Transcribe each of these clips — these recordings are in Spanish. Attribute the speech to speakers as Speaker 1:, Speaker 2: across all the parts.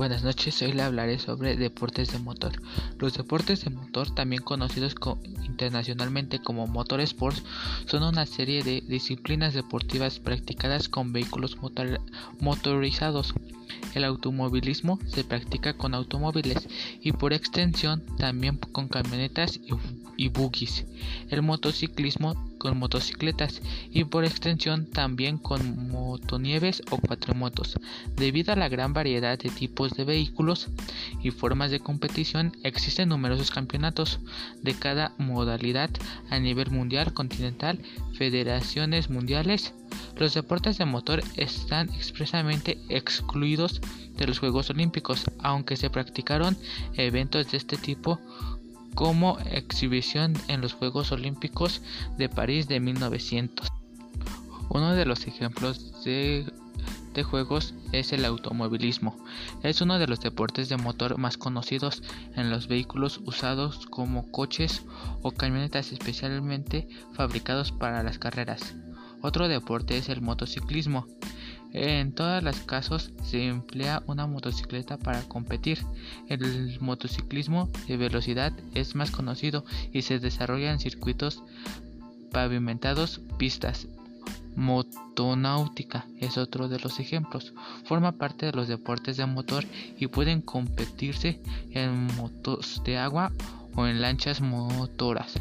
Speaker 1: Buenas noches, hoy le hablaré sobre deportes de motor. Los deportes de motor, también conocidos internacionalmente como motorsports, son una serie de disciplinas deportivas practicadas con vehículos motorizados. El automovilismo se practica con automóviles y por extensión también con camionetas y, y El motociclismo con motocicletas y por extensión también con motonieves o cuatrimotos. Debido a la gran variedad de tipos de vehículos y formas de competición, existen numerosos campeonatos de cada modalidad a nivel mundial, continental, federaciones mundiales. Los deportes de motor están expresamente excluidos de los Juegos Olímpicos, aunque se practicaron eventos de este tipo como exhibición en los Juegos Olímpicos de París de 1900. Uno de los ejemplos de, juegos es el automovilismo. Es uno de los deportes de motor más conocidos en los vehículos usados como coches o camionetas especialmente fabricados para las carreras. Otro deporte es el motociclismo. En todos los casos se emplea una motocicleta para competir. El motociclismo de velocidad es más conocido y se desarrolla en circuitos pavimentados, pistas. Motonáutica es otro de los ejemplos. Forma parte de los deportes de motor y pueden competirse en motos de agua o en lanchas motoras.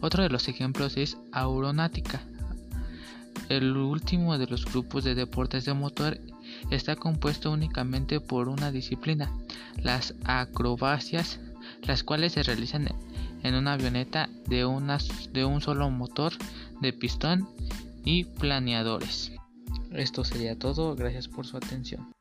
Speaker 1: Otro de los ejemplos es aeronáutica el último de los grupos de deportes de motor está compuesto únicamente por una disciplina, las acrobacias, las cuales se realizan en una avioneta de, de un solo motor de pistón y planeadores. Esto sería todo, gracias por su atención.